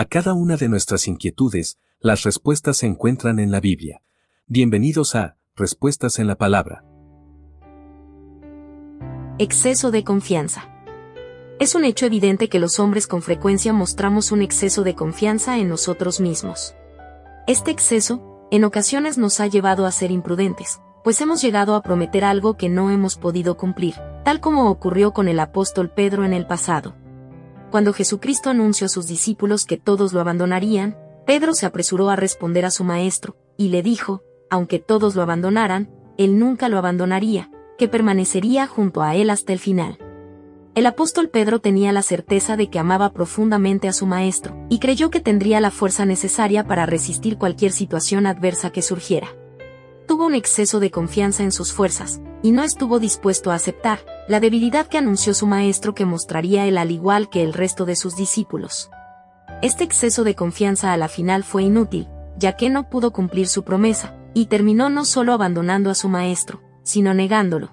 A cada una de nuestras inquietudes, las respuestas se encuentran en la Biblia. Bienvenidos a Respuestas en la Palabra. Exceso de confianza. Es un hecho evidente que los hombres con frecuencia mostramos un exceso de confianza en nosotros mismos. Este exceso, en ocasiones nos ha llevado a ser imprudentes, pues hemos llegado a prometer algo que no hemos podido cumplir, tal como ocurrió con el apóstol Pedro en el pasado. Cuando Jesucristo anunció a sus discípulos que todos lo abandonarían, Pedro se apresuró a responder a su maestro, y le dijo, aunque todos lo abandonaran, él nunca lo abandonaría, que permanecería junto a él hasta el final. El apóstol Pedro tenía la certeza de que amaba profundamente a su maestro, y creyó que tendría la fuerza necesaria para resistir cualquier situación adversa que surgiera. Tuvo un exceso de confianza en sus fuerzas, y no estuvo dispuesto a aceptar la debilidad que anunció su maestro que mostraría él al igual que el resto de sus discípulos. Este exceso de confianza a la final fue inútil, ya que no pudo cumplir su promesa, y terminó no solo abandonando a su maestro, sino negándolo.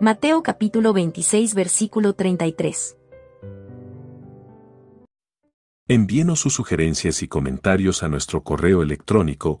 Mateo capítulo 26 versículo 33. Envíenos sus sugerencias y comentarios a nuestro correo electrónico